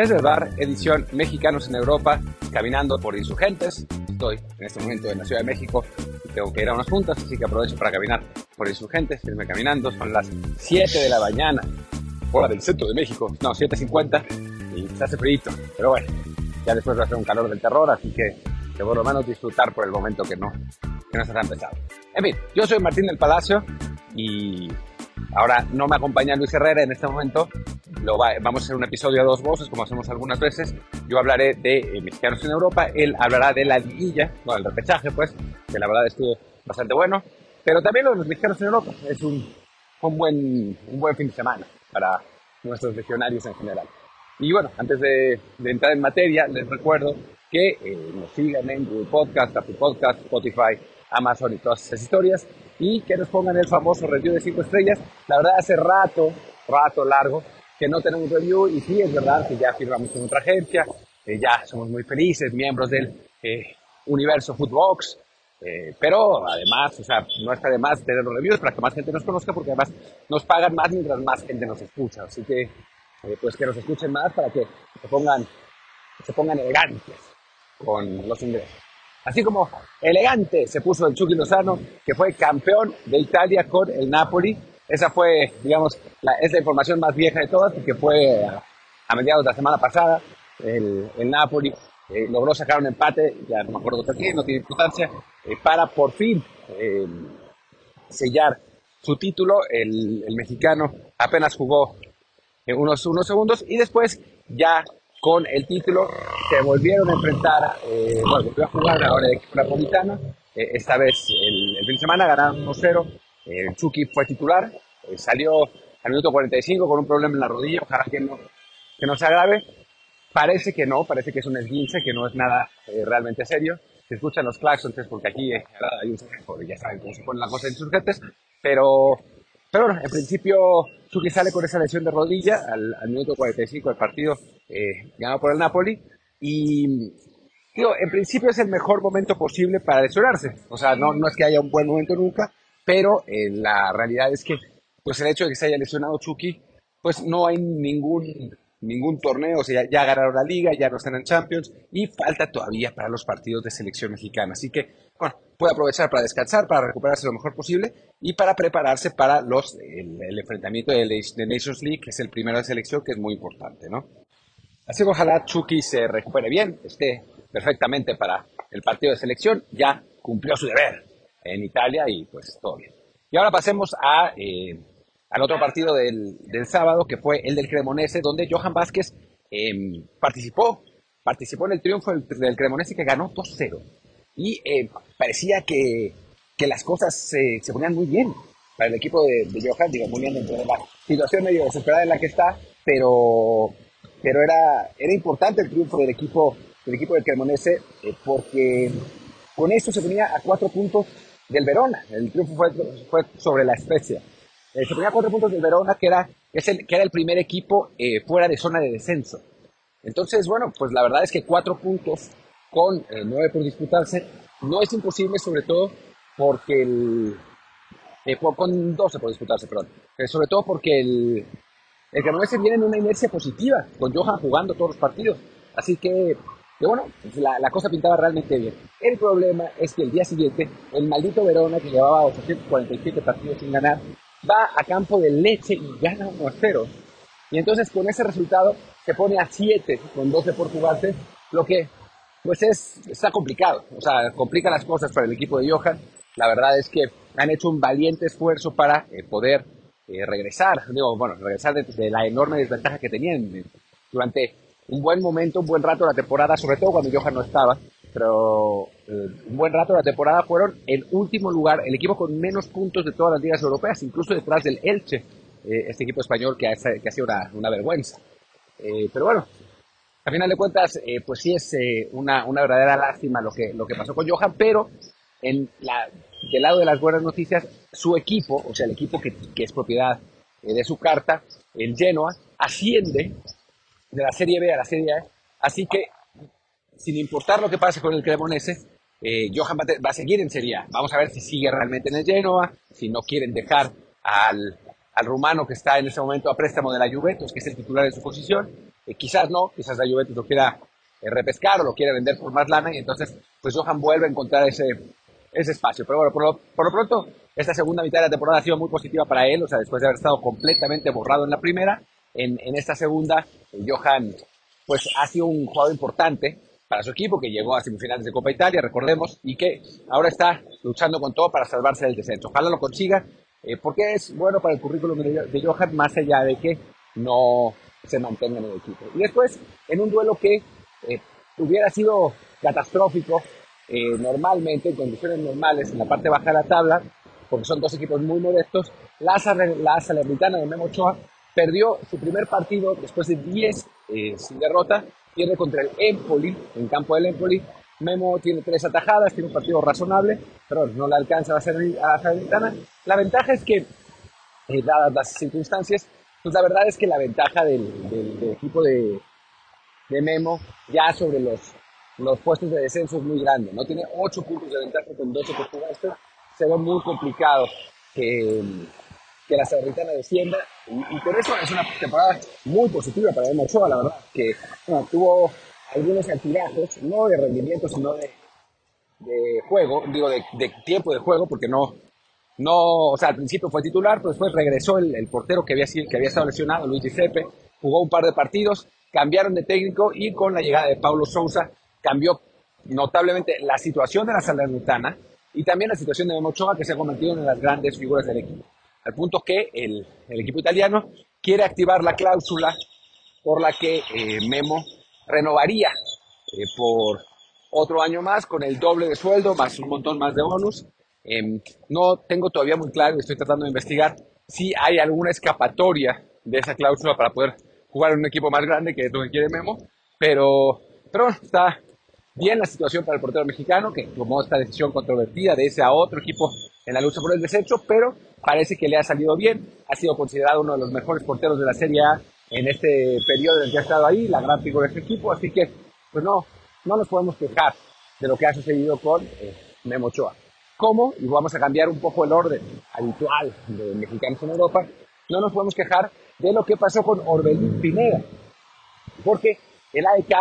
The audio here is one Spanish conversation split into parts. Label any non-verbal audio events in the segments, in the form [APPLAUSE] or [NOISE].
Desde el bar, edición Mexicanos en Europa, caminando por insurgentes. Estoy en este momento en la Ciudad de México y tengo que ir a unas juntas, así que aprovecho para caminar por insurgentes, irme caminando. Son las 7 de la mañana, hora del centro de México. No, 7.50 y se hace frío. Pero bueno, ya después va a hacer un calor del terror, así que que por lo menos disfrutar por el momento que no, que no está tan pesado. En fin, yo soy Martín del Palacio y ahora no me acompaña Luis Herrera en este momento. Lo va- vamos a hacer un episodio a dos voces, como hacemos algunas veces. Yo hablaré de eh, mexicanos en Europa, él hablará de la liguilla, no, el repechaje, pues, que la verdad estuvo bastante bueno. Pero también lo de los mexicanos en Europa es un, buen, fin de semana para nuestros legionarios en general. Y bueno, antes de, de entrar en materia, les recuerdo que eh, nos sigan en Google Podcast, Apple Podcast, Spotify, Amazon y todas esas historias. Y que nos pongan el famoso review de 5 estrellas. La verdad, hace rato, rato largo, que no tenemos review. Y sí, es verdad que ya firmamos con otra agencia. eh, ya somos muy felices, miembros del eh, universo Footbox. Eh, pero además, o sea, no está de más tener los reviews para que más gente nos conozca, porque además nos pagan más mientras más gente nos escucha. Así que, eh, pues que nos escuchen más para que se pongan, se pongan elegantes con los ingresos. Así como elegante se puso el Chucky Lozano, que fue campeón de Italia con el Napoli. Esa fue, digamos, la, es la información más vieja de todas, porque fue a, mediados de la semana pasada. El, Napoli eh, logró sacar un empate, ya no me acuerdo contra quién, no tiene importancia, eh, para por fin eh, sellar su título. El, el mexicano apenas jugó eh, unos, unos segundos y después ya con el título se volvieron a enfrentar, eh, bueno, volvió a jugar ahora el equipo napolitano, eh, esta vez el, el fin de semana ganaron 1-0, eh, el Chucky fue titular, eh, salió al minuto 45 con un problema en la rodilla, ojalá que no, que no se agrave, parece que no, parece que es un esguince, que no es nada eh, realmente serio, se escuchan los claxons porque aquí hay un ya saben cómo se pone la cosa en insurgentes, pero pero bueno, en principio Chucky sale con esa lesión de rodilla al, al minuto 45 del partido eh, ganado por el Napoli y digo, en principio es el mejor momento posible para lesionarse. O sea, no, no es que haya un buen momento nunca, pero eh, la realidad es que pues el hecho de que se haya lesionado Chucky, pues no hay ningún ningún torneo, o sea, ya, ganaron la liga, ya no están en Champions y falta todavía para los partidos de selección mexicana. Así que, bueno, puede aprovechar para descansar, para recuperarse lo mejor posible y para prepararse para los, el, enfrentamiento de, de Nations League, que es el primero de selección, que es muy importante, ¿no? Así que ojalá Chucky se recupere bien, esté perfectamente para el partido de selección, ya cumplió su deber en Italia y pues todo bien. Y ahora pasemos a, eh, al otro partido del, del sábado, que fue el del Cremonese, donde Johan Vázquez eh, participó, participó en el triunfo del, del Cremonese que ganó 2-0. Y eh, parecía que, que las cosas se, se ponían muy bien para el equipo de, Johan, digo, muy bien dentro de la situación medio desesperada en la que está, pero, pero era, era importante el triunfo del equipo del equipo del Cremonese eh, porque con eso se ponía a cuatro puntos del Verona. El triunfo fue, fue sobre la Spezia. Eh, se ponía cuatro puntos del Verona, que era, es el, que era el primer equipo eh, fuera de zona de descenso. Entonces, bueno, pues la verdad es que cuatro puntos con eh, nueve por disputarse no es imposible, sobre todo porque el. eh, por- con 12 por disputarse, perdón. Eh, sobre todo porque el, el Cremonese viene en una inercia positiva, con Johan jugando todos los partidos. Así que, que bueno, pues la, la cosa pintaba realmente bien. El problema es que el día siguiente, el maldito Verona, que llevaba 847 partidos sin ganar, va a campo de leche y gana 1 a 0. Y entonces con ese resultado se pone a 7 con 12 por jugarse, lo que pues es, está complicado. O sea, complica las cosas para el equipo de Johan. La verdad es que han hecho un valiente esfuerzo para eh, poder eh, regresar, digo, bueno, regresar de, de la enorme desventaja que tenían eh, durante un buen momento, un buen rato de la temporada, sobre todo cuando Johan no estaba, pero eh, un buen rato de la temporada fueron el último lugar, el equipo con menos puntos de todas las ligas europeas, incluso detrás del Elche, eh, este equipo español que ha, que ha sido una, una vergüenza. Eh, pero bueno, a final de cuentas, pues sí es una, una, verdadera lástima lo que, lo que pasó con Johan, pero en la, del lado de las buenas noticias, su equipo, o sea, el equipo que, que es propiedad de su carta, el Genoa, asciende de la Serie B a la Serie A, así que sin importar lo que pase con el Cremonese, eh, Johan va, a seguir en Serie. Vamos a ver si sigue realmente en el Genoa, si no quieren dejar al, al rumano que está en ese momento a préstamo de la Juventus, que es el titular de su posición. Eh, quizás no, quizás la Juventus lo quiera eh, repescar o lo quiera vender por más lana y entonces pues Johan vuelve a encontrar ese, ese espacio. Pero bueno, por lo, por lo pronto, esta segunda mitad de la temporada ha sido muy positiva para él, o sea, después de haber estado completamente borrado en la primera, en, en esta segunda, Johan pues ha sido un jugador importante, para su equipo, que llegó a semifinales de Copa Italia, recordemos, y que ahora está luchando con todo para salvarse del descenso. Ojalá lo consiga, eh, porque es bueno para el currículum de Johan, más allá de que no se mantenga en el equipo. Y después, en un duelo que eh, hubiera sido catastrófico, eh, normalmente, en condiciones normales, en la parte baja de la tabla, porque son dos equipos muy modestos, la, la Salernitana de Memo Ochoa perdió su primer partido después de 10 sin derrota pierde contra el Empoli, en campo del Empoli. Memo tiene tres atajadas, tiene un partido razonable, pero no le alcanza a la Salernitana. La ventaja es que, eh, dadas las circunstancias, pues la verdad es que la ventaja del, equipo de, de, Memo ya sobre los, los puestos de descenso es muy grande. No tiene ocho puntos de ventaja con 12 por Se ve muy complicado que, que la Salernitana descienda. Y, por eso es una temporada muy positiva para Memo Ochoa, la verdad, que tuvo algunos altibajos, no de rendimiento, sino de, de juego, digo, de, de, tiempo de juego, porque no, no, o sea, al principio fue titular, pero después regresó el, el portero que había, que había estado lesionado, Luis Giuseppe, jugó un par de partidos, cambiaron de técnico y con la llegada de Paulo Sousa cambió notablemente la situación de la Salernitana y también la situación de Memo Ochoa, que se ha convertido en las grandes figuras del equipo al punto que el, equipo italiano quiere activar la cláusula por la que eh, Memo renovaría eh, por otro año más con el doble de sueldo más un montón más de bonus. Em, no tengo todavía muy claro, estoy tratando de investigar si hay alguna escapatoria de esa cláusula para poder jugar en un equipo más grande que es lo que quiere Memo, pero, pero está bien la situación para el portero mexicano que tomó esta decisión controvertida de ese a otro equipo en la lucha por el desecho, pero parece que le ha salido bien. Ha sido considerado uno de los mejores porteros de la Serie A en este periodo en el que ha estado ahí, la gran figura de este equipo. Así que, pues no, no nos podemos quejar de lo que ha sucedido con eh, Memo Ochoa. ¿Cómo? Y vamos a cambiar un poco el orden habitual de mexicanos en Europa. No nos podemos quejar de lo que pasó con Orbelín Pineda. Porque el AEK,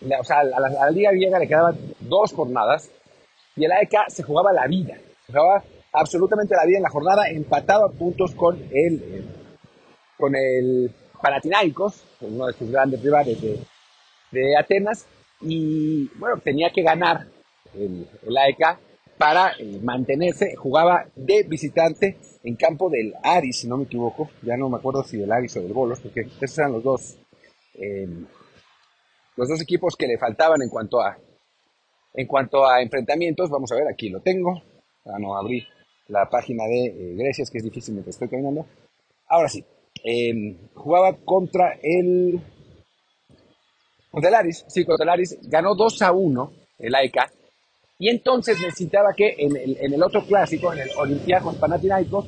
o sea, a la, a Liga le quedaban dos jornadas y el AEK se jugaba la vida. Se jugaba absolutamente la vida en la jornada, empatado a puntos con el, con el Panathinaikos, uno de sus grandes rivales de, Atenas, y bueno, tenía que ganar el, el AEK para eh, mantenerse, jugaba de visitante en campo del Aris, si no me equivoco, ya no me acuerdo si del Aris o del Bolos, porque esos eran los dos, eh, los dos equipos que le faltaban en cuanto a, en cuanto a enfrentamientos, vamos a ver, aquí lo tengo, ya no abrí la página de eh, Grecia, es que es difícil mientras estoy caminando. Ahora sí, em, jugaba contra el. Contra el Aris, sí, contra el Aris, ganó 2 a 1 el AEK, y entonces necesitaba que en el, en el otro clásico, en el Olympiacos Panathinaikos,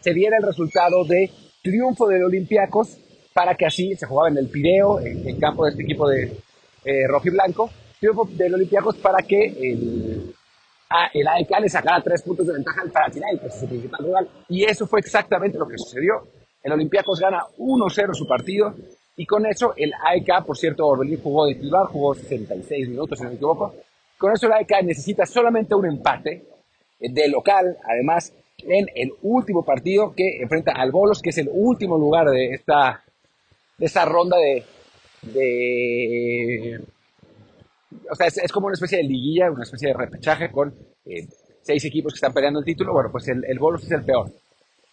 se diera el resultado de triunfo del Olympiacos para que así se jugaba en el Pireo, en, campo de este equipo de eh, rojo y blanco, triunfo del Olympiacos para que el, el AEK le sacara tres puntos de ventaja al Panathinaikos, su principal rival. Y eso fue exactamente lo que sucedió. El Olympiacos gana 1-0 su partido y con eso el AEK, por cierto, Orbelín jugó de titular, jugó 66 minutos, si no me equivoco. Con eso el AEK necesita solamente un empate de local, además, en el último partido que enfrenta al Bolos, que es el último lugar de esta, de esta ronda de, de o sea, es, como una especie de liguilla, una especie de repechaje con eh, seis equipos que están peleando el título. Bueno, pues el, el Bolos es el peor.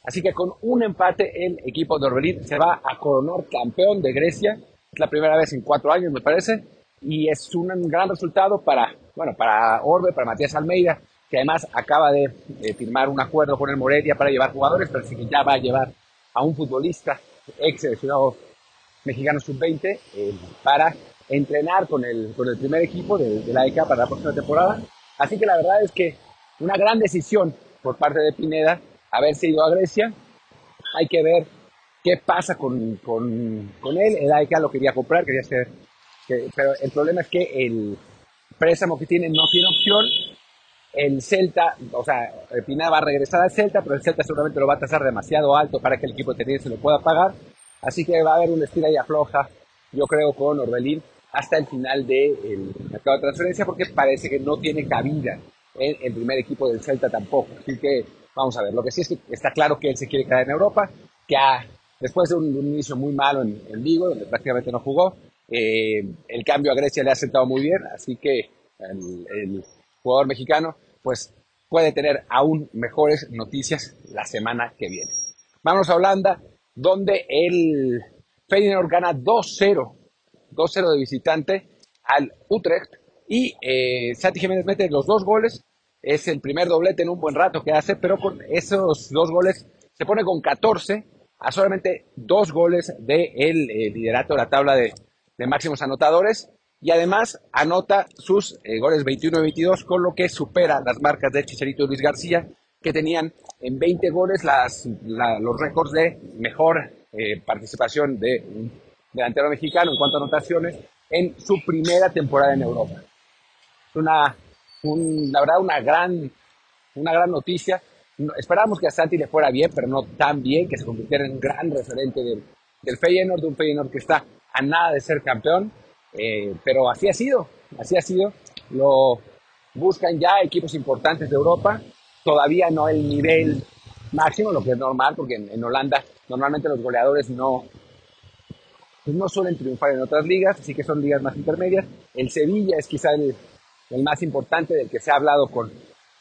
Así que con un empate el equipo de Orbelín se va a coronar campeón de Grecia Es la primera vez en cuatro años, me parece, y es un gran resultado para, bueno, para Orbe, para Matías Almeida, que además acaba de firmar un acuerdo con el Morelia para llevar jugadores, pero sí que ya va a llevar a un futbolista ex seleccionado mexicano sub-20 eh, para entrenar con el, con el primer equipo de, de la ECA para la próxima temporada. Así que la verdad es que una gran decisión por parte de Pineda haberse ido a Grecia. Hay que ver qué pasa con, con, con él. El AEK lo quería comprar, quería hacer, pero el problema es que el préstamo que tiene no tiene opción. El Celta, o sea, Pineda va a regresar al Celta, pero el Celta seguramente lo va a tasar demasiado alto para que el equipo se lo pueda pagar. Así que va a haber una estira y afloja, yo creo, con Orbelín hasta el final del mercado de transferencia, porque parece que no tiene cabida en el primer equipo del Celta tampoco. Así que vamos a ver. Lo que sí es que está claro que él se quiere quedar en Europa, que después de un, inicio muy malo en, Vigo, donde prácticamente no jugó, eh, el cambio a Grecia le ha sentado muy bien, así que el, jugador mexicano pues puede tener aún mejores noticias la semana que viene. Vamos a Holanda, donde el Feyenoord gana 2-0, 2-0 de visitante al Utrecht y eh, Santi Jiménez mete los dos goles. Es el primer doblete en un buen rato que hace, pero con esos dos goles se pone con 14 a solamente dos goles del de eh, liderato de la tabla de, máximos anotadores. Y además anota sus eh, goles 21 y 22, con lo que supera las marcas de Chicharito y Luis García, que tenían en 20 goles las, los récords de mejor eh, participación de un delantero mexicano en cuanto a anotaciones en su primera temporada en Europa una, la verdad, una gran, una gran noticia. esperábamos que a Santi le fuera bien, pero no tan bien, que se convirtiera en un gran referente del, del Feyenoord, de un Feyenoord que está a nada de ser campeón. Eh, pero así ha sido, así ha sido. Lo buscan ya equipos importantes de Europa, todavía no el nivel máximo, lo que es normal, porque en, Holanda normalmente los goleadores no, pues no suelen triunfar en otras ligas, así que son ligas más intermedias. El Sevilla es quizá el, el más importante del que se ha hablado con,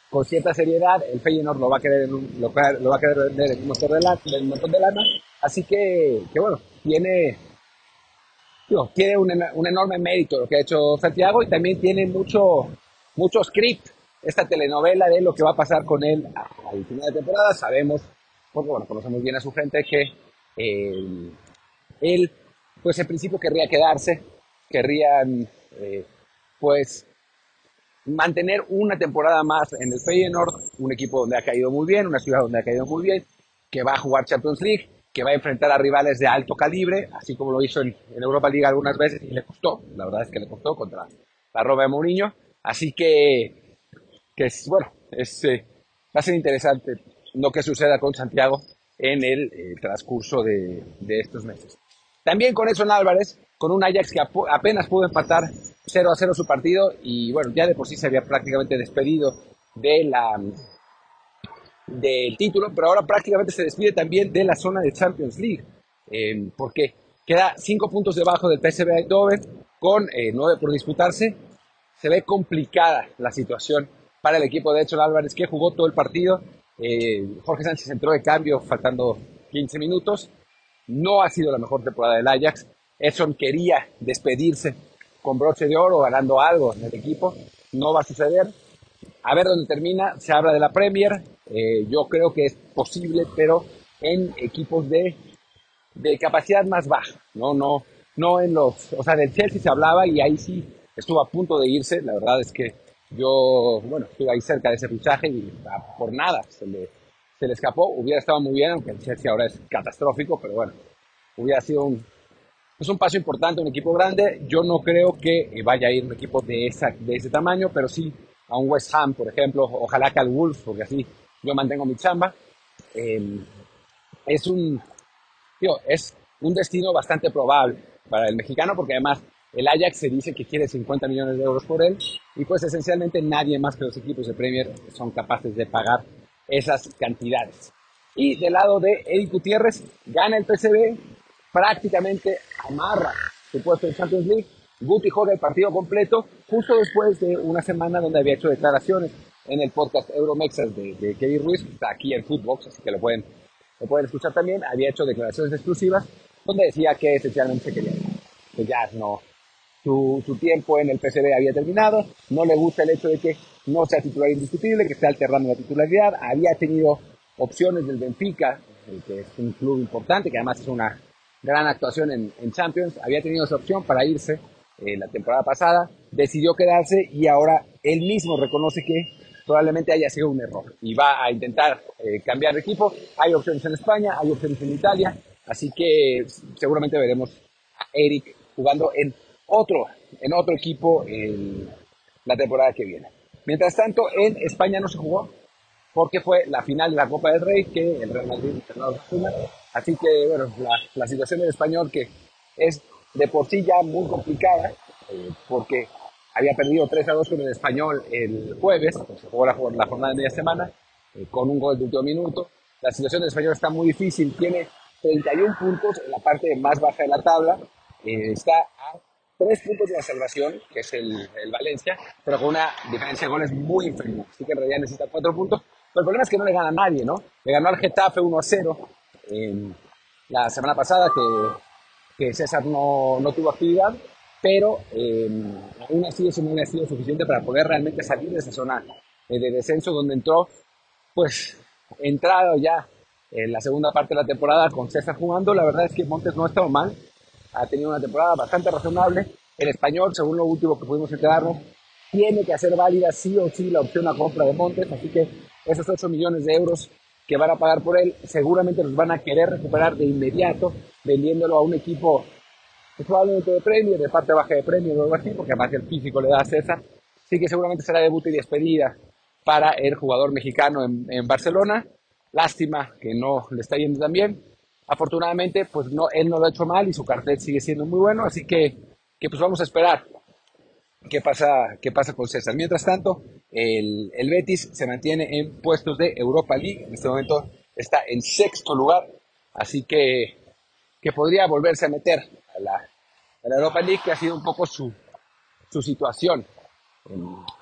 con cierta seriedad. El Feyenoord lo va a querer, lo, va a querer vender en un montón de, lana, montón de lana. Así que, que bueno, tiene, tiene un, un, enorme mérito lo que ha hecho Santiago y también tiene mucho, mucho script esta telenovela de lo que va a pasar con él al final de temporada. Sabemos, porque bueno, conocemos bien a su gente, que eh, él, pues en principio querría quedarse, querrían, eh, pues, mantener una temporada más en el Feyenoord, un equipo donde ha caído muy bien, una ciudad donde ha caído muy bien, que va a jugar Champions League, que va a enfrentar a rivales de alto calibre, así como lo hizo en, Europa League algunas veces y le costó, la verdad es que le costó contra la Roma de Mourinho, así que, que es, bueno, es, eh, va a ser interesante lo que suceda con Santiago en el eh, transcurso de, de estos meses. También con Edson Álvarez, con un Ajax que apenas pudo empatar 0 a 0 su partido y bueno, ya de por sí se había prácticamente despedido de la, del título, pero ahora prácticamente se despide también de la zona de Champions League, eh, porque queda 5 puntos debajo del PSV Eindhoven con 9 eh, por disputarse. Se ve complicada la situación para el equipo de Edson Álvarez que jugó todo el partido. Eh, Jorge Sánchez entró de cambio faltando 15 minutos no ha sido la mejor temporada del Ajax. Edson quería despedirse con broche de oro, ganando algo en el equipo. No va a suceder. A ver dónde termina. Se habla de la Premier. Eh, yo creo que es posible, pero en equipos de, de capacidad más baja. No, no, no en los. O sea, del Chelsea se hablaba y ahí sí estuvo a punto de irse. La verdad es que yo, bueno, estuve ahí cerca de ese fichaje y por nada se le, se le escapó, hubiera estado muy bien, aunque el Chelsea ahora es catastrófico, pero bueno, hubiera sido un, es un paso importante, un equipo grande. Yo no creo que vaya a ir un equipo de, esa, de ese tamaño, pero sí a un West Ham, por ejemplo, ojalá que al Wolves, porque así yo mantengo mi chamba. Em, es un, es un destino bastante probable para el mexicano, porque además el Ajax se dice que quiere 50 millones de euros por él, y pues esencialmente nadie más que los equipos de Premier son capaces de pagar esas cantidades. Y del lado de Eddie Gutiérrez, gana el PCB, prácticamente amarra su puesto en Champions League. Guti juega el partido completo justo después de una semana donde había hecho declaraciones en el podcast Euromexas de, de Kevin Ruiz, está aquí en Footbox, así que lo pueden, lo pueden escuchar también. Había hecho declaraciones exclusivas donde decía que esencialmente se quería que ya no, su, su, tiempo en el PSV había terminado, no le gusta el hecho de que no sea titular indiscutible, que esté alternando la titularidad, había tenido opciones del Benfica, que es un club importante, que además es una gran actuación en, en Champions, había tenido esa opción para irse eh, la temporada pasada, decidió quedarse y ahora él mismo reconoce que probablemente haya sido un error y va a intentar eh, cambiar de equipo. Hay opciones en España, hay opciones en Italia, así que seguramente veremos a Eric jugando en otro, en otro equipo en la temporada que viene. Mientras tanto, en España no se jugó porque fue la final de la Copa del Rey que el Real Madrid Así que, bueno, la, la, situación del español que es de por sí ya muy complicada, eh, porque había perdido 3 a 2 con el español el jueves, pues se jugó la, la, jornada de media semana, eh, con un gol de último minuto. La situación del español está muy difícil, tiene 31 puntos en la parte más baja de la tabla, eh, está a 3 puntos de la salvación, que es el, el, Valencia, pero con una diferencia de goles muy inferior, así que en realidad necesita 4 puntos. Pero el problema es que no le gana a nadie, ¿no? Le ganó al Getafe 1 a 0 la semana pasada, que, que César no, no tuvo actividad, pero eh, aún así eso no había sido suficiente para poder realmente salir de esa zona eh, de descenso donde entró, pues entrado ya en la segunda parte de la temporada con César jugando, la verdad es que Montes no ha estado mal, ha tenido una temporada bastante razonable, el español, según lo último que pudimos enterarnos, tiene que hacer válida sí o sí la opción a compra de Montes, así que esos 8 millones de euros que van a pagar por él seguramente los van a querer recuperar de inmediato vendiéndolo a un equipo probablemente de premio, de parte baja de premio o algo así, porque además el físico le da a César. Sí que seguramente será debut y despedida para el jugador mexicano en, en, Barcelona. Lástima que no le está yendo tan bien. Afortunadamente, pues no, él no lo ha hecho mal y su cartel sigue siendo muy bueno, así que, que pues vamos a esperar qué pasa, qué pasa con César. Mientras tanto, el, el Betis se mantiene en puestos de Europa League. En este momento está en sexto lugar, así que, que podría volverse a meter a la, a la Europa League, que ha sido un poco su, su situación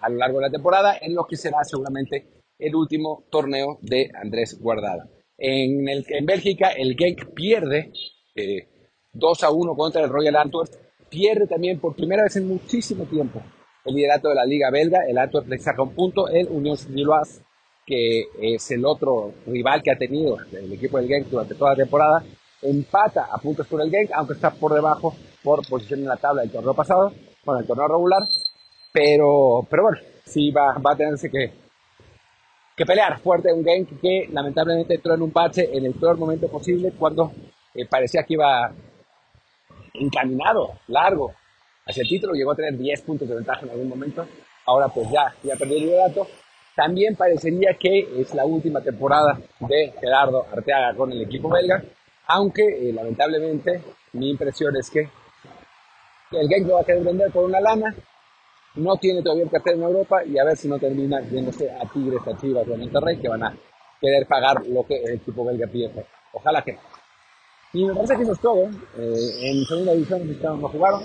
a lo largo de la temporada, en lo que será seguramente el último torneo de Andrés Guardada. En, el, en Bélgica, el Genk pierde eh, 2 a 1 contra el Royal Antwerp, pierde también por primera vez en muchísimo tiempo el liderato de la Liga Belga, el Antwerp le saca un punto, el Unión Saint-Gilloise, que es el otro rival que ha tenido el equipo del Genk durante toda la temporada, empata a puntos con el Genk, aunque está por debajo por posición en la tabla del torneo pasado, bueno, el torneo regular, pero, pero bueno, sí va, va a tenerse que, que pelear fuerte un Genk que lamentablemente entró en un bache en el peor momento posible cuando eh, parecía que iba encaminado, largo, hacia el título, llegó a tener 10 puntos de ventaja en algún momento, ahora pues ya, ya perdió el liderato. También parecería que es la última temporada de Gerardo Arteaga con el equipo belga, aunque eh, lamentablemente mi impresión es que el Genk lo va a querer vender por una lana, no tiene todavía el cartel en Europa y a ver si no termina yéndose a Tigres, a Chivas o a Monterrey que van a querer pagar lo que el equipo belga pide. Ojalá que Y me parece que eso es todo. Eh, en segunda división no jugaron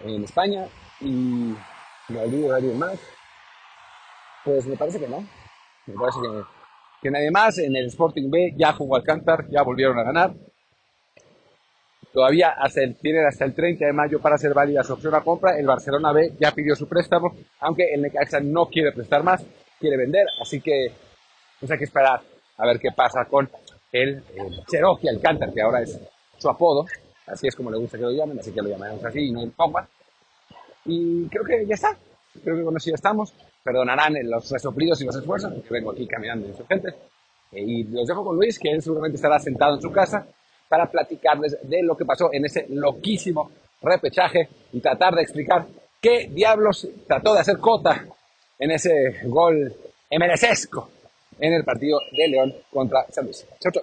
en España y me olvido de alguien más. Pues me parece que no. Me parece que, que nadie más. En el Sporting B ya jugó Alcántar, ya volvieron a ganar. Todavía hasta el, tienen hasta el 30 de mayo para hacer válida su opción a compra. El Barcelona B ya pidió su préstamo, aunque el Necaxa no quiere prestar más, quiere vender. Así que pues hay que esperar a ver qué pasa con el, el Cherokee Alcántar, que ahora es su apodo. Así es como le gusta que lo llamen, así que lo llamaremos así y no en pompa. Y creo que ya está. Creo que con eso ya estamos. Perdonarán los resoplidos y los esfuerzos, porque vengo aquí caminando insurgentes. Eh, y los dejo con Luis, que él seguramente estará sentado en su casa para platicarles de lo que pasó en ese loquísimo repechaje y tratar de explicar qué diablos trató de hacer Cota en ese gol emerecesco en el partido de León contra San Luis. Chau, chau.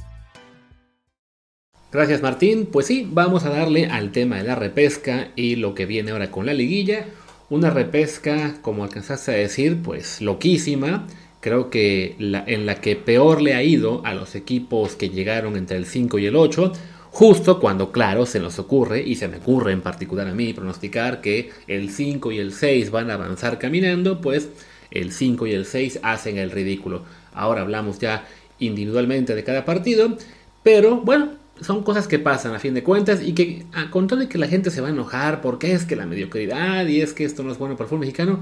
Gracias Martín. Pues sí, vamos a darle al tema de la repesca y lo que viene ahora con la liguilla. Una repesca, como alcanzaste a decir, pues loquísima. Creo que la, en la que peor le ha ido a los equipos que llegaron entre el 5 y el 8. Justo cuando, claro, se nos ocurre, y se me ocurre en particular a mí, pronosticar que el 5 y el 6 van a avanzar caminando, pues el 5 y el 6 hacen el ridículo. Ahora hablamos ya individualmente de cada partido, pero bueno, son cosas que pasan a fin de cuentas y que a con todo de que la gente se va a enojar porque es que la mediocridad y es que esto no es bueno para el fútbol mexicano,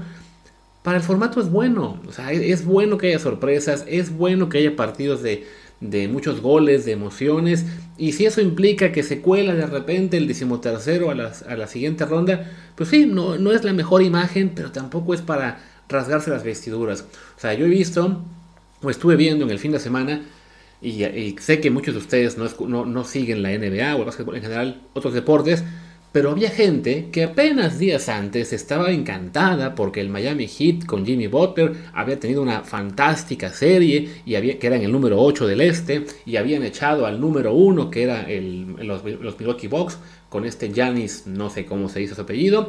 para el formato es bueno. O sea, es, bueno que haya sorpresas, es bueno que haya partidos de, de muchos goles, de emociones. Y si eso implica que se cuela de repente el decimotercero a la, a la siguiente ronda, pues sí, no, no es la mejor imagen, pero tampoco es para rasgarse las vestiduras. O sea, yo he visto, o estuve viendo en el fin de semana, y, sé que muchos de ustedes no, no, no siguen la NBA o el básquetbol en general, otros deportes, pero había gente que apenas días antes estaba encantada porque el Miami Heat con Jimmy Butler había tenido una fantástica serie y había, que era en el número 8 del este y habían echado al número 1 que era el, los, los Milwaukee Bucks con este Giannis, no sé cómo se dice su apellido.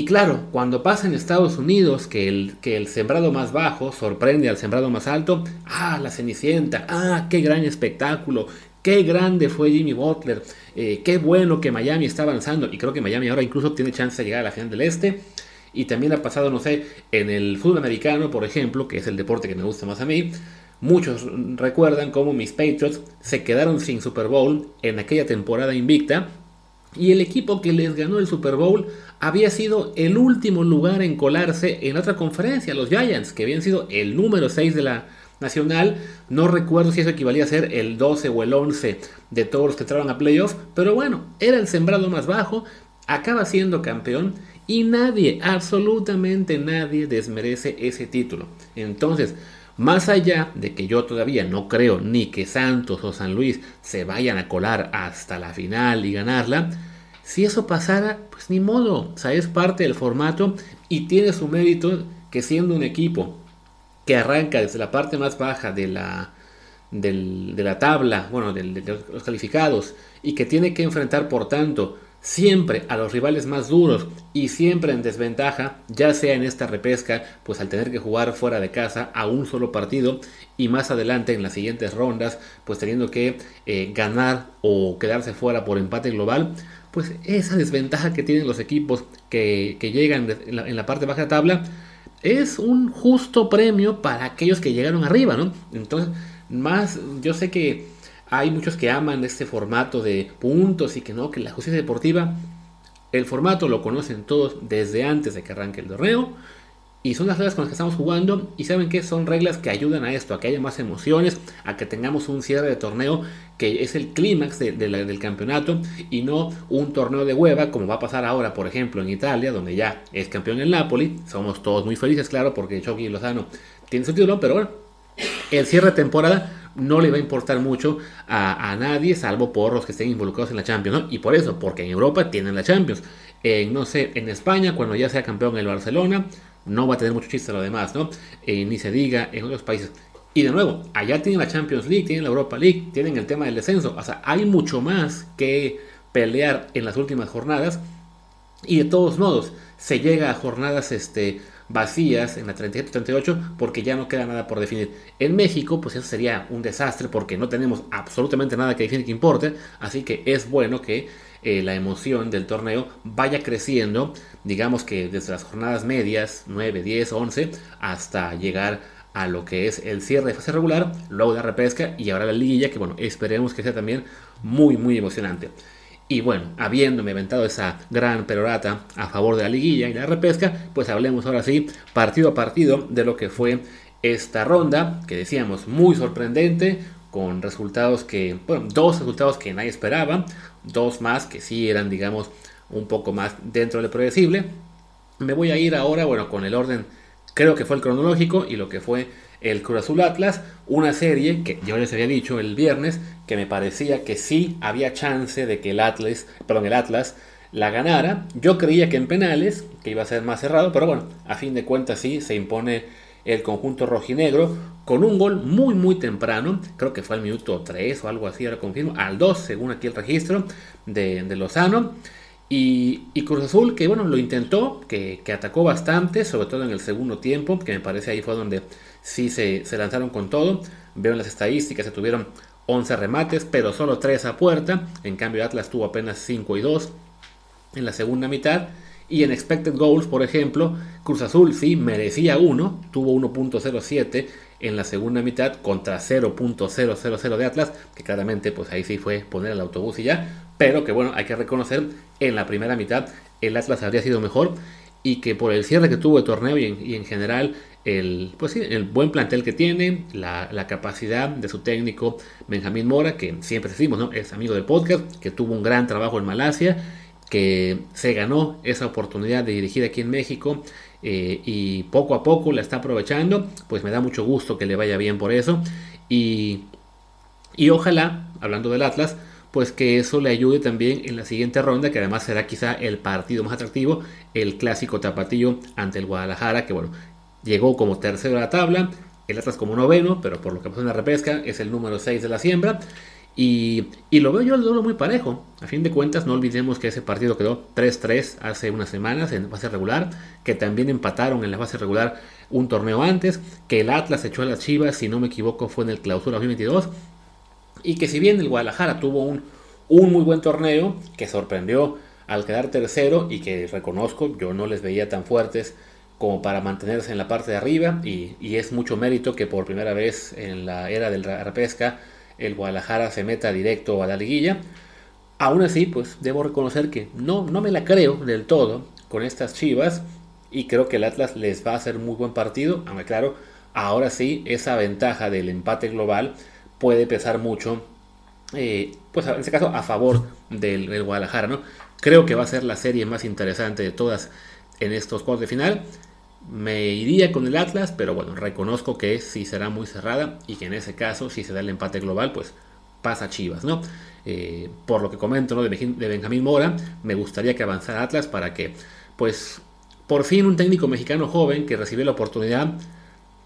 Y claro, cuando pasa en Estados Unidos que el, que el sembrado más bajo sorprende al sembrado más alto, ah, la Cenicienta, ah, qué gran espectáculo, qué grande fue Jimmy Butler, eh, qué bueno que Miami está avanzando, y creo que Miami ahora incluso tiene chance de llegar a la final del Este, y también ha pasado, no sé, en el fútbol americano, por ejemplo, que es el deporte que me gusta más a mí, muchos recuerdan cómo mis Patriots se quedaron sin Super Bowl en aquella temporada invicta, y el equipo que les ganó el Super Bowl había sido el último lugar en colarse en otra conferencia, los Giants, que habían sido el número 6 de la nacional. No recuerdo si eso equivalía a ser el 12 o el 11 de todos los que entraron a playoffs, pero bueno, era el sembrado más bajo, acaba siendo campeón y nadie, absolutamente nadie desmerece ese título. Entonces, más allá de que yo todavía no creo ni que Santos o San Luis se vayan a colar hasta la final y ganarla, si eso pasara, pues ni modo, o sea, es parte del formato y tiene su mérito que siendo un equipo que arranca desde la parte más baja de la, de la tabla, bueno, de los calificados, y que tiene que enfrentar, por tanto, siempre a los rivales más duros y siempre en desventaja, ya sea en esta repesca, pues al tener que jugar fuera de casa a un solo partido y más adelante en las siguientes rondas, pues teniendo que eh, ganar o quedarse fuera por empate global, pues esa desventaja que tienen los equipos que, llegan en la, en la parte baja de la tabla es un justo premio para aquellos que llegaron arriba, ¿no? Entonces, más, yo sé que hay muchos que aman este formato de puntos y que no, que la justicia deportiva, el formato lo conocen todos desde antes de que arranque el torneo. Y son las reglas con las que estamos jugando. Y saben que son reglas que ayudan a esto, a que haya más emociones, a que tengamos un cierre de torneo que es el clímax del campeonato y no un torneo de hueva como va a pasar ahora, por ejemplo, en Italia, donde ya es campeón el Napoli. Somos todos muy felices, claro, porque Chucky Lozano tiene su título, pero bueno, el cierre de temporada no le va a importar mucho a, a nadie, salvo por los que estén involucrados en la Champions, ¿no? Y por eso, porque en Europa tienen la Champions. En, no sé, en España, cuando ya sea campeón el Barcelona, no va a tener mucho chiste lo demás, ¿no? Eh, ni se diga en otros países. Y de nuevo, allá tienen la Champions League, tienen la Europa League, tienen el tema del descenso. O sea, hay mucho más que pelear en las últimas jornadas. Y de todos modos, se llega a jornadas este, vacías en la 37-38 porque ya no queda nada por definir. En México, pues eso sería un desastre porque no tenemos absolutamente nada que definir que importe. Así que es bueno que eh, la emoción del torneo vaya creciendo, digamos que desde las jornadas medias, 9, 10, 11, hasta llegar a lo que es el cierre de fase regular, luego la repesca y ahora la liguilla, que bueno, esperemos que sea también muy, muy emocionante. Y bueno, habiéndome aventado esa gran perorata a favor de la liguilla y la repesca, pues hablemos ahora sí, partido a partido, de lo que fue esta ronda, que decíamos muy sorprendente, con resultados que, bueno, dos resultados que nadie esperaba, dos más que sí eran, digamos, un poco más dentro de lo predecible. Me voy a ir ahora, bueno, con el orden, creo que fue el cronológico y lo que fue el Cruz Azul Atlas, una serie que yo les había dicho el viernes que me parecía que sí había chance de que el Atlas, perdón, el Atlas la ganara. Yo creía que en penales, que iba a ser más cerrado, pero bueno, a fin de cuentas sí se impone el conjunto rojinegro con un gol muy muy temprano, creo que fue al minuto 3 o algo así, ahora confirmo, al 2 según aquí el registro de, de Lozano. Y, Cruz Azul, que bueno, lo intentó, que, atacó bastante, sobre todo en el segundo tiempo, que me parece ahí fue donde sí se, se lanzaron con todo. Veo en las estadísticas, se tuvieron 11 remates, pero solo 3 a puerta. En cambio, Atlas tuvo apenas 5 y 2 en la segunda mitad. Y en expected goals, por ejemplo, Cruz Azul sí merecía 1, tuvo 1.07 en la segunda mitad contra 0.000 de Atlas, que claramente pues ahí sí fue poner el autobús y ya, pero que bueno, hay que reconocer, en la primera mitad el Atlas habría sido mejor y que por el cierre que tuvo el torneo y en, general el, pues sí, el buen plantel que tiene, la, capacidad de su técnico Benjamín Mora, que siempre decimos, ¿no? es amigo del podcast, que tuvo un gran trabajo en Malasia, que se ganó esa oportunidad de dirigir aquí en México eh, y poco a poco la está aprovechando, pues me da mucho gusto que le vaya bien por eso y, y ojalá, hablando del Atlas, pues que eso le ayude también en la siguiente ronda, que además será quizá el partido más atractivo, el clásico tapatillo ante el Guadalajara, que bueno, llegó como tercero a la tabla, el Atlas como noveno, pero por lo que pasó en la repesca es el número 6 de la siembra. Y, lo veo yo el duelo muy parejo. A fin de cuentas, no olvidemos que ese partido quedó 3-3 hace unas semanas en fase regular, que también empataron en la fase regular un torneo antes, que el Atlas echó a las Chivas, si no me equivoco, fue en el clausura 2022, y que si bien el Guadalajara tuvo un, un muy buen torneo, que sorprendió al quedar tercero y que reconozco, yo no les veía tan fuertes como para mantenerse en la parte de arriba, y, es mucho mérito que por primera vez en la era del repesca el Guadalajara se meta directo a la liguilla. Aún así, pues debo reconocer que no, no me la creo del todo con estas Chivas y creo que el Atlas les va a hacer muy buen partido, aunque claro, ahora sí esa ventaja del empate global puede pesar mucho, eh, pues en este caso a favor del, del, Guadalajara, ¿no? Creo que va a ser la serie más interesante de todas en estos cuartos de final. Me iría con el Atlas, pero bueno, reconozco que sí será muy cerrada y que en ese caso, si se da el empate global, pues pasa Chivas, ¿no? Eh, por lo que comento ¿no? de, Benjamín Mora, me gustaría que avanzara Atlas para que, pues, por fin un técnico mexicano joven que recibe la oportunidad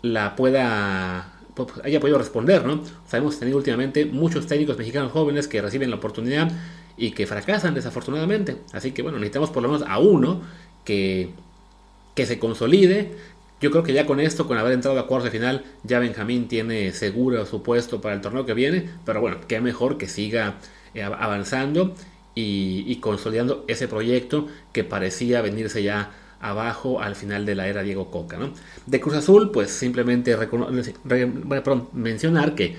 la pueda pues, haya podido responder, ¿no? Sabemos tenido últimamente muchos técnicos mexicanos jóvenes que reciben la oportunidad y que fracasan desafortunadamente. Así que bueno, necesitamos por lo menos a uno que que se consolide. Yo creo que ya con esto, con haber entrado a cuartos de final, ya Benjamín tiene seguro su puesto para el torneo que viene. Pero bueno, qué mejor que siga eh, avanzando y, consolidando ese proyecto que parecía venirse ya abajo al final de la era Diego Coca. ¿no? De Cruz Azul, pues simplemente mencionar que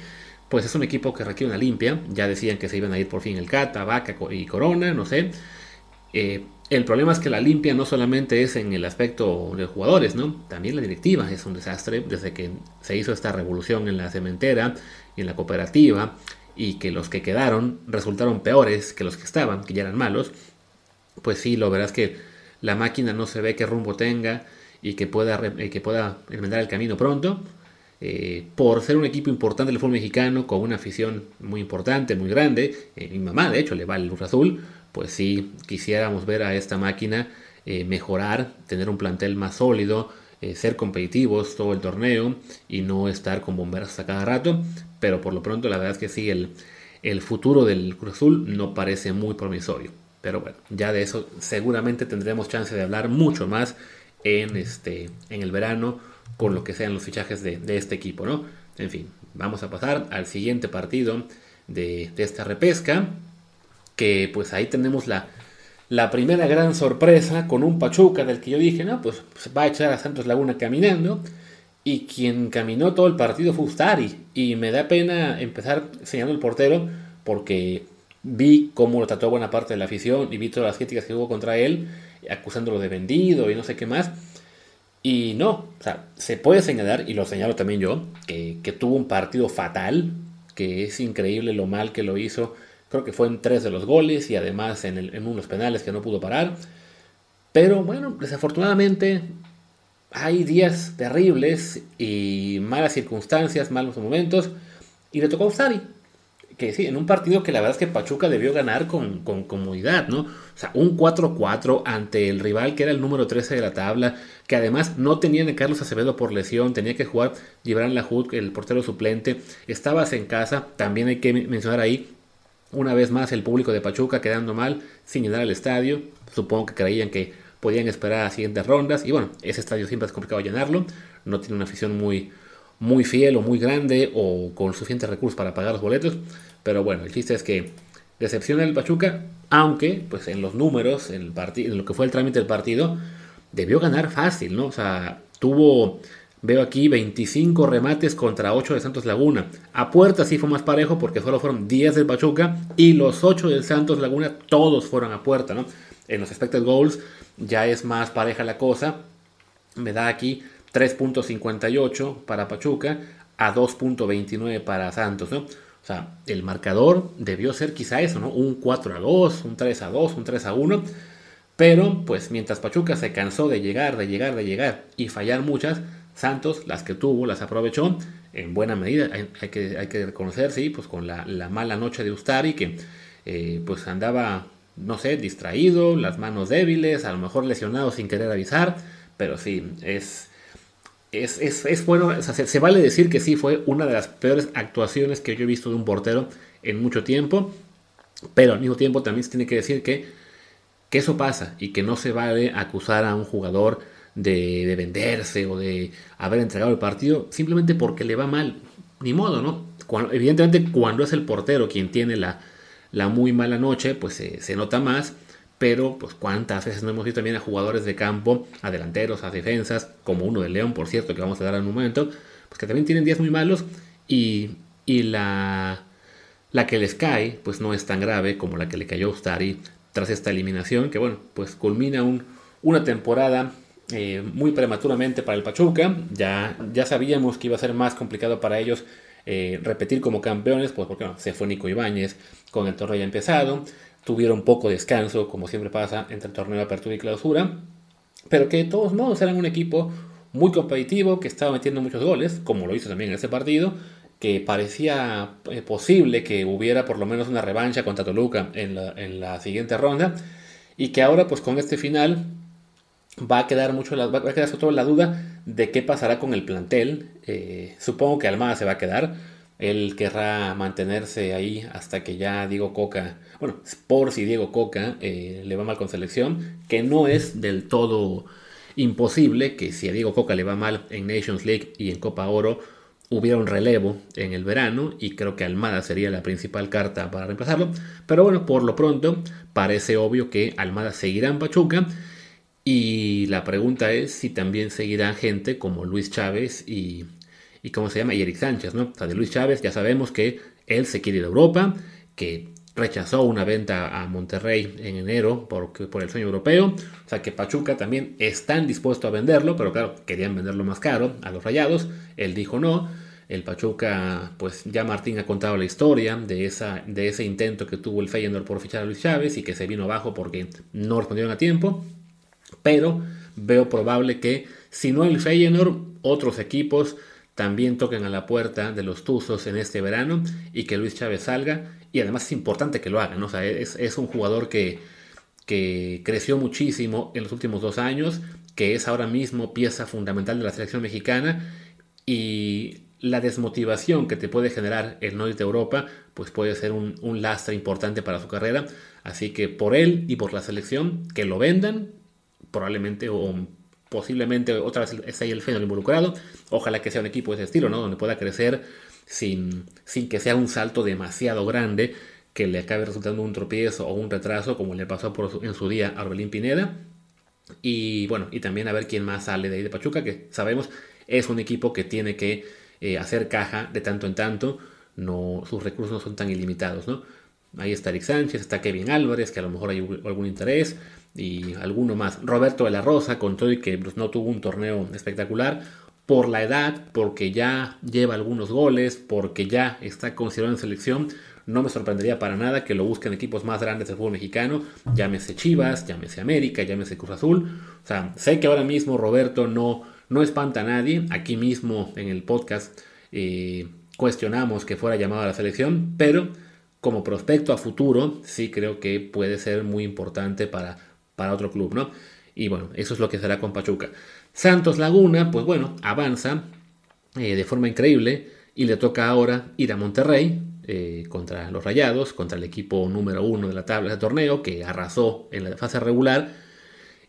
pues es un equipo que requiere una limpia. Ya decían que se iban a ir por fin el Cata, Vaca y Corona, no sé. Eh, el problema es que la limpia no solamente es en el aspecto de jugadores, ¿no? También la directiva es un desastre desde que se hizo esta revolución en la cementera y en la cooperativa y que los que quedaron resultaron peores que los que estaban, que ya eran malos. Pues sí, lo verás que la máquina no se ve qué rumbo tenga y que pueda, eh, que pueda enmendar el camino pronto. Eh, por ser un equipo importante del fútbol mexicano, con una afición muy importante, muy grande. Eh, mi mamá, de hecho, le va el Luz Azul pues sí, quisiéramos ver a esta máquina eh, mejorar, tener un plantel más sólido, eh, ser competitivos todo el torneo y no estar con bomberos a cada rato. Pero por lo pronto la verdad es que sí, el, el futuro del Cruz Azul no parece muy promisorio. Pero bueno, ya de eso seguramente tendremos chance de hablar mucho más en, este, en el verano con lo que sean los fichajes de, este equipo, ¿no? En fin, vamos a pasar al siguiente partido de, de esta repesca que pues ahí tenemos la, la primera gran sorpresa con un Pachuca del que yo dije, no, pues, va a echar a Santos Laguna caminando. Y quien caminó todo el partido fue Ustari. Y me da pena empezar señalando el portero porque vi cómo lo trató buena parte de la afición y vi todas las críticas que hubo contra él, acusándolo de vendido y no sé qué más. Y no, o sea, se puede señalar, y lo señalo también yo, que, que tuvo un partido fatal, que es increíble lo mal que lo hizo. Creo que fue en tres de los goles y además en, unos penales que no pudo parar. Pero bueno, desafortunadamente hay días terribles y malas circunstancias, malos momentos. Y le tocó a Ustari que sí, en un partido que la verdad es que Pachuca debió ganar con, comodidad, ¿no? O sea, un 4-4 ante el rival que era el número 13 de la tabla, que además no tenía a Carlos Acevedo por lesión, tenía que jugar Gibran Lahoud, el portero suplente, estabas en casa, también hay que mencionar ahí, una vez más, el público de Pachuca quedando mal, sin llenar el estadio, supongo que creían que podían esperar a siguientes rondas, y bueno, ese estadio siempre es complicado llenarlo, no tiene una afición muy muy fiel o muy grande o con suficientes recursos para pagar los boletos. Pero bueno, el chiste es que decepciona el Pachuca, aunque pues en los números, en, el en lo que fue el trámite del partido, debió ganar fácil, ¿no? O sea, tuvo, veo aquí, 25 remates contra 8 de Santos Laguna. A puerta sí fue más parejo porque solo fueron 10 del Pachuca y los 8 del Santos Laguna todos fueron a puerta, ¿no? En los expected goals ya es más pareja la cosa. Me da aquí 3.58 para Pachuca a 2.29 para Santos, ¿no? O sea, el marcador debió ser quizá eso, ¿no? Un 4 a 2, un 3 a 2, un 3 a 1. Pero, pues mientras Pachuca se cansó de llegar, de llegar, de llegar y fallar muchas, Santos, las que tuvo, las aprovechó en buena medida. Hay, que, hay que reconocer, sí, pues con la, mala noche de Ustari, que eh, pues andaba, no sé, distraído, las manos débiles, a lo mejor lesionado sin querer avisar. Pero sí, es es, bueno, se, vale decir que sí fue una de las peores actuaciones que yo he visto de un portero en mucho tiempo, pero al mismo tiempo también se tiene que decir que, que eso pasa y que no se vale acusar a un jugador de, venderse o de haber entregado el partido simplemente porque le va mal. Ni modo, ¿no? evidentemente cuando es el portero quien tiene la, la muy mala noche, pues se nota más pero pues cuántas veces no hemos visto también a jugadores de campo, a delanteros, a defensas, como uno de León, por cierto, que vamos a dar en un momento, pues que también tienen días muy malos y, y la, la que les cae, pues no es tan grave como la que le cayó a Ustari tras esta eliminación, que bueno, pues culmina un, una temporada eh, muy prematuramente para el Pachuca, ya, ya sabíamos que iba a ser más complicado para ellos eh, repetir como campeones, pues porque se fue Nico Ibáñez con el torneo ya empezado, tuvieron poco descanso, como siempre pasa entre el torneo de apertura y clausura, pero que de todos modos eran un equipo muy competitivo, que estaba metiendo muchos goles, como lo hizo también en ese partido, que parecía eh, posible que hubiera por lo menos una revancha contra Toluca en la, siguiente ronda, y que ahora pues con este final va a quedar mucho va a quedar la duda de qué pasará con el plantel. Eh, supongo que Almada se va a quedar él querrá mantenerse ahí hasta que ya Diego Coca, bueno, por si Diego Coca eh, le va mal con selección, que no es del todo imposible que si a Diego Coca le va mal en Nations League y en Copa Oro, hubiera un relevo en el verano y creo que Almada sería la principal carta para reemplazarlo. Pero bueno, por lo pronto parece obvio que Almada seguirá en Pachuca y la pregunta es si también seguirá gente como Luis Chávez y y cómo se llama, y Eric Sánchez, ¿no? O sea, de Luis Chávez ya sabemos que él se quiere ir a Europa, que rechazó una venta a Monterrey en enero por, por el sueño europeo, o sea que Pachuca también están dispuestos a venderlo, pero claro, querían venderlo más caro a los rayados, él dijo no, el Pachuca, pues ya Martín ha contado la historia de, esa, de ese intento que tuvo el Feyenoord por fichar a Luis Chávez y que se vino abajo porque no respondieron a tiempo, pero veo probable que si no el Feyenoord, otros equipos también toquen a la puerta de los Tuzos en este verano y que Luis Chávez salga. Y además es importante que lo hagan. O sea, es, un jugador que, que creció muchísimo en los últimos dos años, que es ahora mismo pieza fundamental de la selección mexicana y la desmotivación que te puede generar el no irte a Europa, pues puede ser un, un, lastre importante para su carrera. Así que por él y por la selección, que lo vendan, probablemente o posiblemente otra vez esté ahí el Feyenoord involucrado. Ojalá que sea un equipo de ese estilo, ¿no? Donde pueda crecer sin, sin que sea un salto demasiado grande que le acabe resultando un tropiezo o un retraso como le pasó en su día a Orbelín Pineda. Y bueno, y también a ver quién más sale de ahí de Pachuca, que sabemos es un equipo que tiene que eh, hacer caja de tanto en tanto. No, sus recursos no son tan ilimitados, ¿no? Ahí está Eric Sánchez, está Kevin Álvarez, que a lo mejor hay algún y alguno más. Roberto de la Rosa, con todo y que pues, no tuvo un torneo espectacular, por la edad, porque ya lleva algunos goles, porque ya está considerado en selección, no me sorprendería para nada que lo busquen equipos más grandes del fútbol mexicano, llámese Chivas, llámese América, llámese Cruz Azul. O sea, sé que ahora mismo Roberto no, no espanta a nadie. Aquí mismo en el podcast eh, cuestionamos que fuera llamado a la selección, pero como prospecto a futuro sí creo que puede ser muy importante para, para otro club, ¿no? Y bueno, eso es lo que será con Pachuca. Santos Laguna, pues bueno, avanza eh, de forma increíble y le toca ahora ir a Monterrey, eh, contra los Rayados, contra el equipo número uno de la tabla de torneo que arrasó en la fase regular.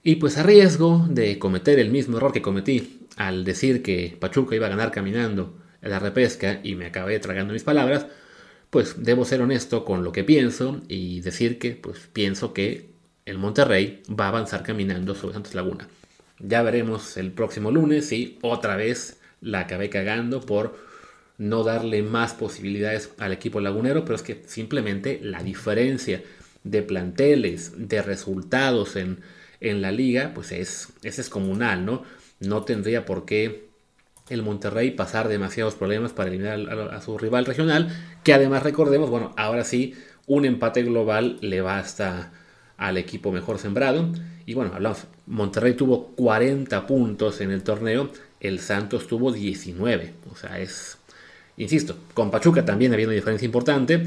Y pues a riesgo de cometer el mismo error que cometí al decir que Pachuca iba a ganar caminando en la repesca y me acabé tragando mis palabras, pues debo ser honesto con lo que pienso y decir que pues pienso que el Monterrey va a avanzar caminando sobre Santos Laguna. Ya veremos el próximo lunes si otra vez la acabé cagando por no darle más posibilidades al equipo lagunero, pero es que simplemente la diferencia de planteles, de resultados en, en la liga, pues es, es descomunal, ¿no? No tendría por qué el Monterrey pasar demasiados problemas para eliminar a, a, su rival regional, que además recordemos, bueno, ahora sí, un empate global le basta al equipo mejor sembrado. Y bueno, hablamos, Monterrey tuvo 40 puntos en el torneo, el Santos tuvo 19, o sea, es Insisto, con Pachuca también había una diferencia importante,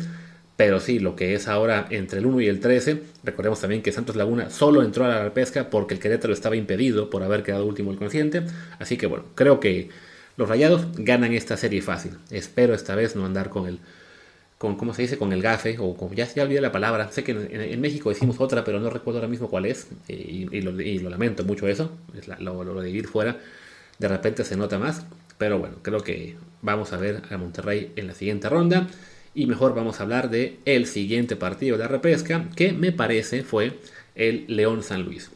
pero sí, lo que es ahora entre el 1 y el 13, recordemos también que Santos Laguna solo entró a la pesca porque el Querétaro estaba impedido por haber quedado último el consciente. Así que bueno, creo que los Rayados ganan esta serie fácil. Espero esta vez no andar con el, con, ¿cómo se dice? Con el gafe, o con, ya, ya olvidé la palabra. Sé que en, México decimos otra, pero no recuerdo ahora mismo cuál es, y, lo, lamento mucho eso, es lo, lo de vivir fuera, de repente se nota más. Pero bueno, creo que vamos a ver a Monterrey en la siguiente ronda. Y mejor vamos a hablar de el siguiente partido de la repesca, que me parece fue el León San Luis.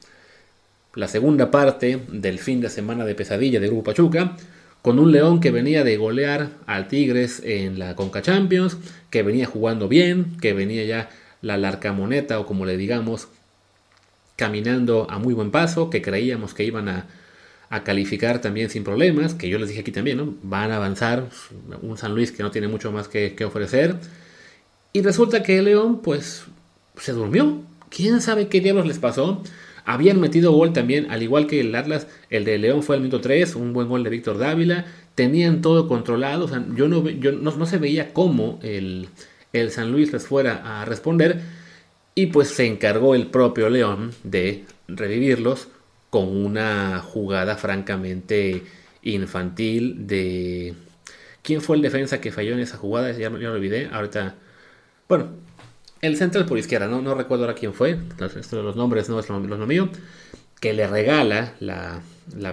La segunda parte del fin de semana de pesadilla de Grupo Pachuca, con un León que venía de golear al Tigres en la Conca Champions, que venía jugando bien, que venía ya la larcamoneta o como le digamos, caminando a muy buen paso, que creíamos que iban a a calificar también sin problemas, que yo les dije aquí también. Van a avanzar, un San Luis que no tiene mucho más que, ofrecer. Y resulta que el León, pues, se durmió. ¿Quién sabe qué diablos les pasó? Habían metido gol también, al igual que el Atlas, el de León fue al minuto 3, un buen gol de Víctor Dávila. Tenían todo controlado, o sea, yo no, yo no, se veía cómo el, el San Luis les fuera a responder. Y pues se encargó el propio León de revivirlos con una jugada francamente infantil de... ¿Quién fue el defensa que falló en esa jugada? Ya, ya lo olvidé. Ahorita... Bueno, el central por izquierda, no, no recuerdo ahora quién fue. Esto de los nombres no es lo, mío. Que le regala la,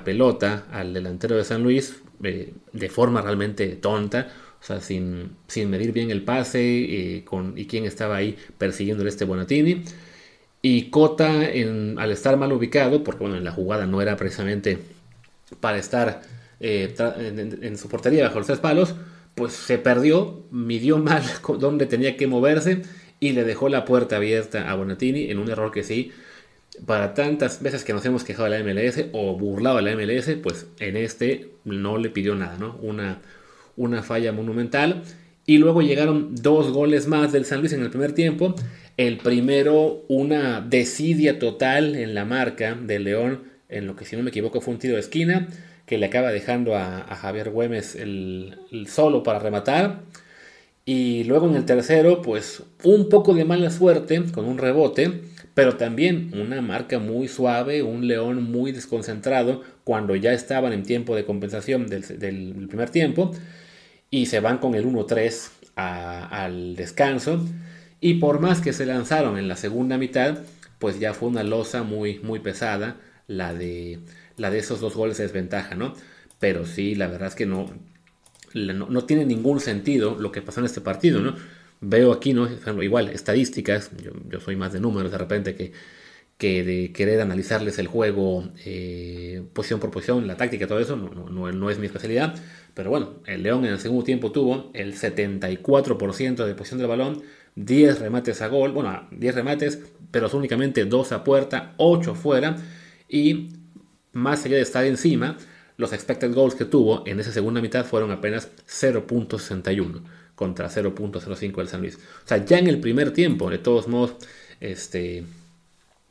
pelota al delantero de San Luis eh, de forma realmente tonta. O sea, sin, sin medir bien el pase eh, con, y quién estaba ahí persiguiendo este Bonatini. Y Cota, al estar mal ubicado, porque bueno, en la jugada no era precisamente para estar eh, en, su portería bajo los tres palos, pues se perdió, midió mal [LAUGHS] dónde tenía que moverse y le dejó la puerta abierta a Bonatini en un error que sí, para tantas veces que nos hemos quejado de la MLS o burlado de la MLS, pues en este no le pidió nada, ¿no? Una, una falla monumental. Y luego llegaron dos goles más del San Luis en el primer tiempo. El primero, una desidia total en la marca del León, en lo que si no me equivoco fue un tiro de esquina, que le acaba dejando a, Javier Güemes el, solo para rematar. Y luego en el tercero, pues un poco de mala suerte con un rebote, pero también una marca muy suave, un León muy desconcentrado cuando ya estaban en tiempo de compensación del, primer tiempo y se van con el 1-3 al descanso. Y por más que se lanzaron en la segunda mitad, pues ya fue una losa muy, muy pesada la de, la de esos dos goles de desventaja, ¿no? Pero sí, la verdad es que no, no, tiene ningún sentido lo que pasó en este partido, ¿no? Veo aquí, ¿no? Igual, estadísticas, yo, soy más de números de repente que, de querer analizarles el juego eh, posición por posición, la táctica, todo eso, no, no, no, es mi especialidad. Pero bueno, el León en el segundo tiempo tuvo el 74% de posición del balón, 10 remates a gol, bueno, 10 remates, pero únicamente 2 a puerta, 8 fuera. Y más allá de estar encima, los expected goals que tuvo en esa segunda mitad fueron apenas 0.61 contra 0.05 del San Luis. O sea, ya en el primer tiempo, de todos modos, este,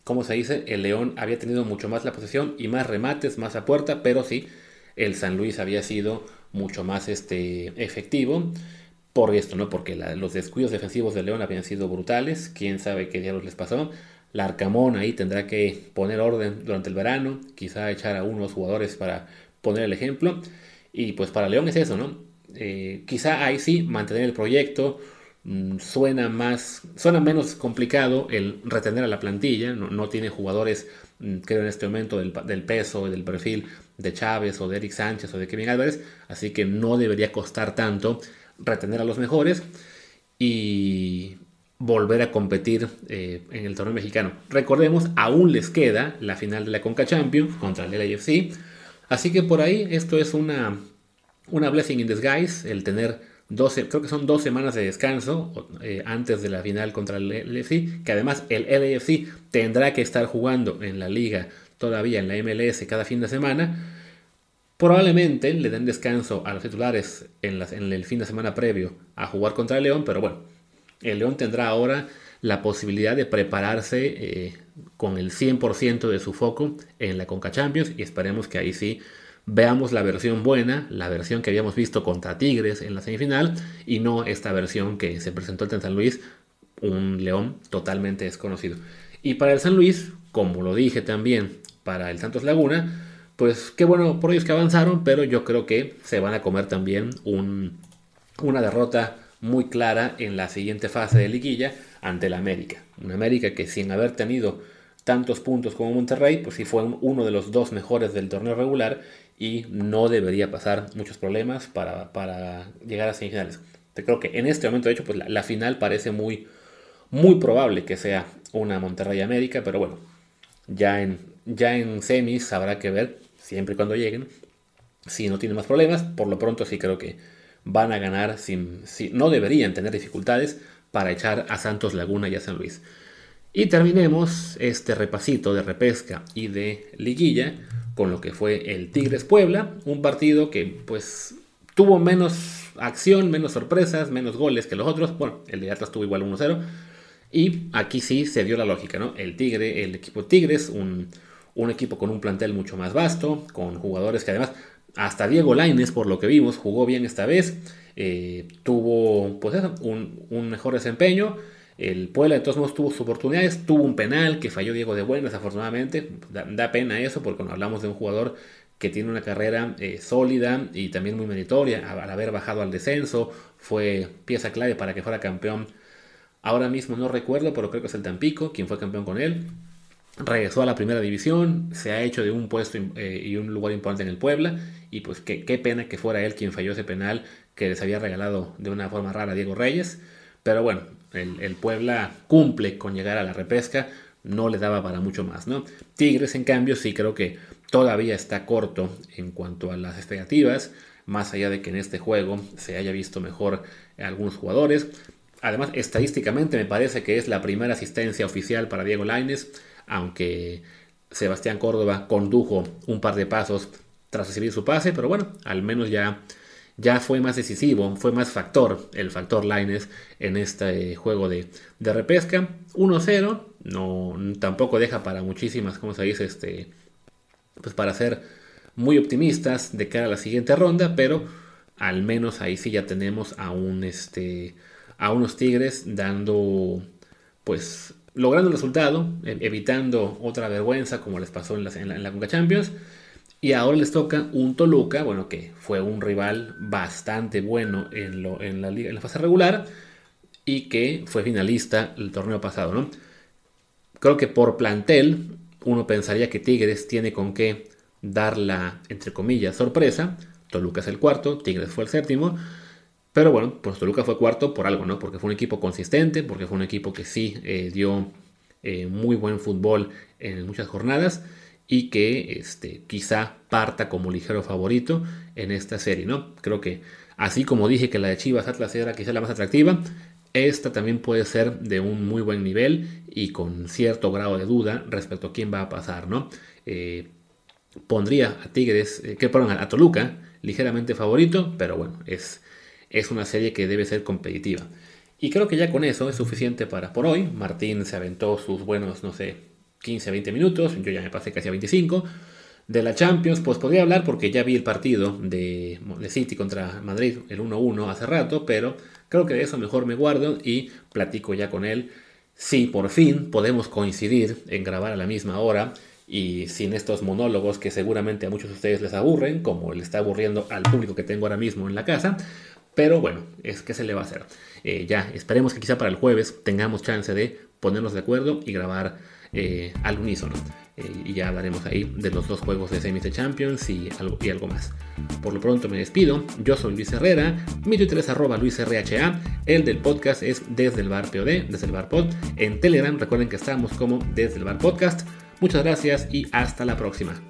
¿cómo se dice? El León había tenido mucho más la posesión y más remates, más a puerta, pero sí, el San Luis había sido mucho más este, efectivo por esto, ¿no? Porque los descuidos defensivos de León habían sido brutales, quién sabe qué diablos les pasó. La Arcamón ahí tendrá que poner orden durante el verano, quizá echar a unos jugadores para poner el ejemplo. Y pues para León es eso, ¿no? Eh, quizá ahí sí mantener el proyecto, mm, suena más, suena menos complicado el retener a la plantilla, no, tiene jugadores, mm, creo en este momento, del, del peso y del perfil de Chávez o de Eric Sánchez o de Kevin Álvarez, así que no debería costar tanto retener a los mejores y volver a competir eh, en el torneo mexicano. Recordemos, aún les queda la final de la Conca Champions contra el LAFC, así que por ahí esto es una, una blessing in disguise, el tener 12, creo que son dos semanas de descanso eh, antes de la final contra el LAFC, que además el LAFC tendrá que estar jugando en la liga todavía en la MLS cada fin de semana. Probablemente le den descanso a los titulares en, el fin de semana previo a jugar contra el León, pero bueno, el León tendrá ahora la posibilidad de prepararse eh, con el 100% de su foco en la Conca Champions y esperemos que ahí sí veamos la versión buena, la versión que habíamos visto contra Tigres en la semifinal y no esta versión que se presentó en San Luis, un León totalmente desconocido. Y para el San Luis, como lo dije también para el Santos Laguna, pues qué bueno por ellos que avanzaron, pero yo creo que se van a comer también una derrota muy clara en la siguiente fase de liguilla ante el América. Un América que sin haber tenido tantos puntos como Monterrey, pues sí fue uno de los dos mejores del torneo regular y no debería pasar muchos problemas para, llegar a semifinales. Creo que en este momento, de hecho, pues la, final parece muy, muy probable que sea una Monterrey América, pero bueno, ya en, ya en semis habrá que ver siempre y cuando lleguen. Si no tienen más problemas, por lo pronto sí creo que van a ganar, sin, no deberían tener dificultades para echar a Santos Laguna y a San Luis. Y terminemos este repasito de repesca y de liguilla con lo que fue el Tigres Puebla, un partido que pues tuvo menos acción, menos sorpresas, menos goles que los otros. Bueno, el de Atlas tuvo igual 1-0. Y aquí sí se dio la lógica, ¿no? El Tigre, el equipo Tigres, un, un equipo con un plantel mucho más vasto, con jugadores que además, hasta Diego Laines, por lo que vimos, jugó bien esta vez, eh, tuvo pues un, mejor desempeño. El Puebla de todos modos tuvo sus oportunidades, tuvo un penal que falló Diego de Buenas, afortunadamente. Da, pena eso porque cuando hablamos de un jugador que tiene una carrera eh, sólida y también muy meritoria, al haber bajado al descenso, fue pieza clave para que fuera campeón. Ahora mismo no recuerdo, pero creo que es el Tampico, quien fue campeón con él regresó a la primera división, se ha hecho de un puesto eh, y un lugar importante en el Puebla, y pues qué, pena que fuera él quien falló ese penal que les había regalado de una forma rara a Diego Reyes, pero bueno, el, Puebla cumple con llegar a la repesca, no le daba para mucho más, ¿no? Tigres, en cambio, sí creo que todavía está corto en cuanto a las expectativas, más allá de que en este juego se haya visto mejor algunos jugadores. Además, estadísticamente me parece que es la primera asistencia oficial para Diego Laines aunque Sebastián Córdoba condujo un par de pasos tras recibir su pase, pero bueno, al menos ya, ya fue más decisivo, fue más factor, el factor Lines en este juego de, repesca. 1-0, no, tampoco deja para muchísimas, como se dice, este, pues para ser muy optimistas de cara a la siguiente ronda, pero al menos ahí sí ya tenemos a un este a unos Tigres dando pues logrando el resultado, e-, evitando otra vergüenza como les pasó en la, en la, Champions. Y ahora les toca un Toluca, bueno, que fue un rival bastante bueno en, lo, en, la, en la fase regular y que fue finalista el torneo pasado, ¿no? Creo que por plantel uno pensaría que Tigres tiene con qué dar la, entre comillas, sorpresa. Toluca es el cuarto, Tigres fue el séptimo. Pero bueno, pues Toluca fue cuarto por algo, ¿no? Porque fue un equipo consistente, porque fue un equipo que sí eh, dio eh, muy buen fútbol en muchas jornadas y que este, quizá parta como ligero favorito en esta serie, ¿no? Creo que así como dije que la de Chivas Atlas era quizá la más atractiva, esta también puede ser de un muy buen nivel y con cierto grado de duda respecto a quién va a pasar, ¿no? Eh, pondría a Tigres, que perdón, a Toluca ligeramente favorito, pero bueno, es, es una serie que debe ser competitiva. Y creo que ya con eso es suficiente para por hoy. Martín se aventó sus buenos, no sé, 15, 20 minutos, yo ya me pasé casi a 25. De la Champions, pues podría hablar porque ya vi el partido de, de City contra Madrid, el 1-1 hace rato, pero creo que de eso mejor me guardo y platico ya con él. Si por fin podemos coincidir en grabar a la misma hora y sin estos monólogos que seguramente a muchos de ustedes les aburren, como le está aburriendo al público que tengo ahora mismo en la casa, pero bueno, es que se le va a hacer. Eh, ya, esperemos que quizá para el jueves tengamos chance de ponernos de acuerdo y grabar eh, al unísono. Eh, y ya hablaremos ahí de los dos juegos de Semis de Champions y algo, y algo más. Por lo pronto me despido. Yo soy Luis Herrera. Mi Twitter es arroba luisrha. El del podcast es desde el bar POD, desde el bar pod. En Telegram recuerden que estamos como desde el bar podcast. Muchas gracias y hasta la próxima.